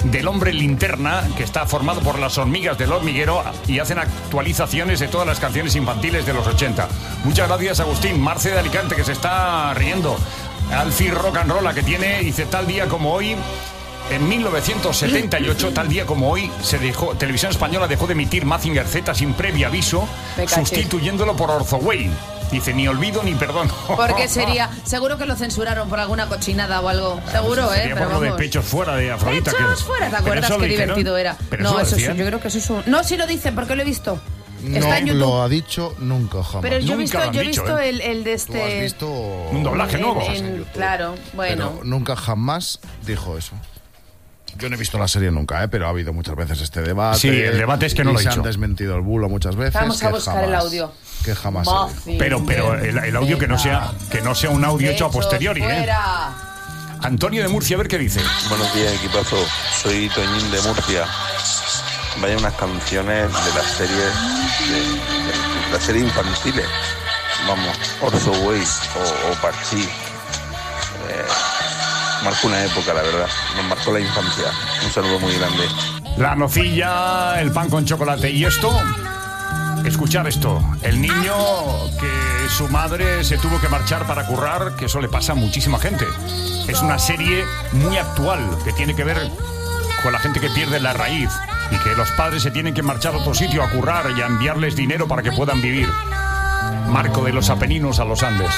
del hombre linterna que está formado por las hormigas del hormiguero y hacen actualizaciones de todas las canciones infantiles de los 80. Muchas gracias, Agustín. Marce de Alicante, que se está riendo. Alfie Rock and Roll, que tiene, dice, tal día como hoy... En 1978, tal día como hoy, se dejó, Televisión Española dejó de emitir Mazinger Z sin previo aviso, sustituyéndolo por Orzoway. Dice, ni olvido ni perdón. Porque sería, seguro que lo censuraron por alguna cochinada o algo. Seguro, ¿eh? Pero por lo de pechos fuera de Afrodita. Pechos que- fuera, ¿te Pero acuerdas qué dijeron. divertido era? Pero no, eso eso sí, decían. yo creo que eso es un... No, sí lo dicen, porque lo he visto. No Está en YouTube. lo ha dicho nunca jamás. Pero yo he visto, yo he visto ¿eh? el, el de este... Tú has visto Un doblaje en- nuevo. en- claro, bueno. Pero nunca jamás dijo eso. Yo no he visto la serie nunca, ¿eh? pero ha habido muchas veces este debate. Sí, el debate es que no y lo ha se han dicho. desmentido el bulo muchas veces. Vamos a buscar el audio. Que jamás. Pero, pero el, el audio que no sea que no sea un audio hecho a posteriori, ¿eh? Antonio de Murcia, a ver qué dice. Buenos días, equipazo. Soy Toñín de Murcia. Vaya unas canciones de las series de, de las series infantiles. Vamos, Orzo Way o, o Parchí. Eh, marcó una época, la verdad. Nos marcó la infancia. Un saludo muy grande. La nocilla, el pan con chocolate. ¿Y esto? Escuchar esto. El niño que su madre se tuvo que marchar para currar, que eso le pasa a muchísima gente. Es una serie muy actual que tiene que ver con la gente que pierde la raíz y que los padres se tienen que marchar a otro sitio a currar y a enviarles dinero para que puedan vivir. Marco de los Apeninos a los Andes.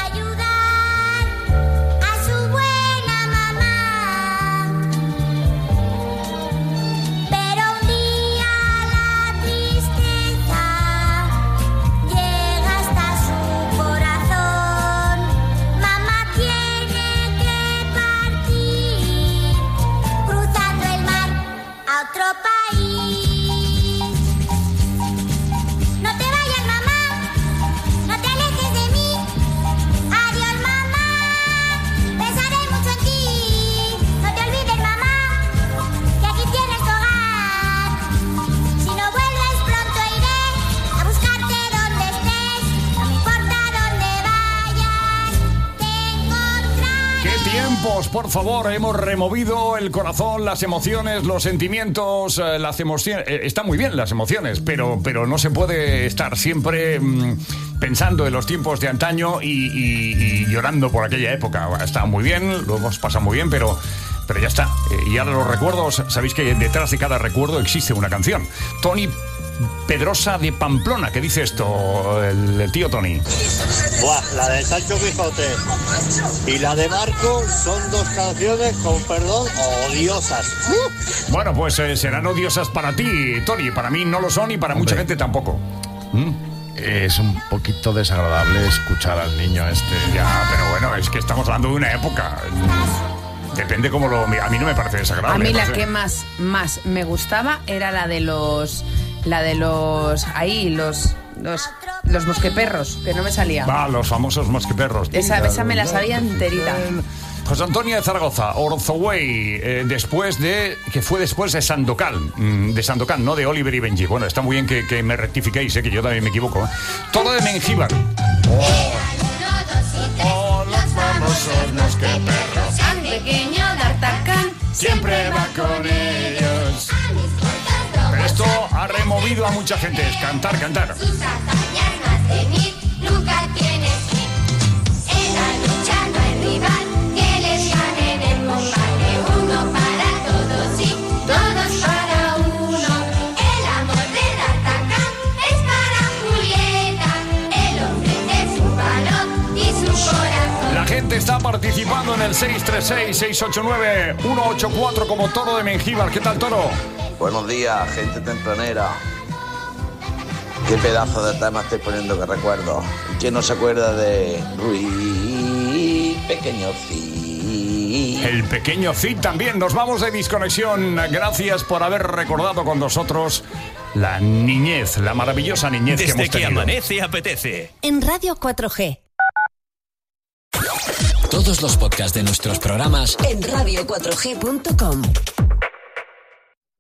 Favor, hemos removido el corazón, las emociones, los sentimientos, eh, las emociones. eh, Están muy bien las emociones, pero, pero no se puede estar siempre mm, pensando en los tiempos de antaño y, y- y llorando por aquella época. Está muy bien, lo hemos pasado muy bien, pero. Pero ya está. Eh, Y ahora los recuerdos, sabéis que detrás de cada recuerdo existe una canción. Tony Pedrosa de Pamplona, que dice esto, el, el tío Tony. Buah, la de Sancho Quijote y la de Marco son dos canciones, con perdón, odiosas. Bueno, pues eh, serán odiosas para ti, Tony. Para mí no lo son y para mucha gente tampoco. Es un poquito desagradable escuchar al niño este. Ya, pero bueno, es que estamos hablando de una época. Depende cómo lo... A mí no me parece A desagradable. mí me la parece- que más, más me gustaba era la de los. La de los. Ahí, los. Los, los mosqueperros, que no me salía. Va, los famosos mosqueperros. Esa, esa me la sabía enterita. José Antonio de Zaragoza, Orzoway, eh, después de. que fue después de Sandokan, mm, de Sandokan, no de Oliver y Benji. Bueno, está muy bien que, que me rectifiquéis, eh, que yo también me equivoco. ¿eh? Todo de Mengíbar. Tan pequeño D'Artagnan siempre va con ellos. Esto ha removido a mucha gente. Es cantar, cantar. Nunca tienes fin. En la lucha no hay rival que les gane en el combate. Uno para todos y todos para uno. El amor de D'Artagnan es para Julieta. El hombre de su valor y su corazón. La gente está participando en el 636-689-184 como Toro de Mengíbar. ¿Qué tal, Toro? Buenos días, gente tempranera. Qué pedazo de tema estoy poniendo que recuerdo. ¿Quién no se acuerda de Ruiz Pequeño Cid? El pequeño Cid también. Nos vamos de disconexión. Gracias por haber recordado con nosotros la niñez, la maravillosa niñez que Desde hemos que tenido. amanece apetece. En Radio 4G. Todos los podcasts de nuestros programas En radio4g.com.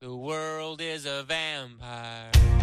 The world is a vampire.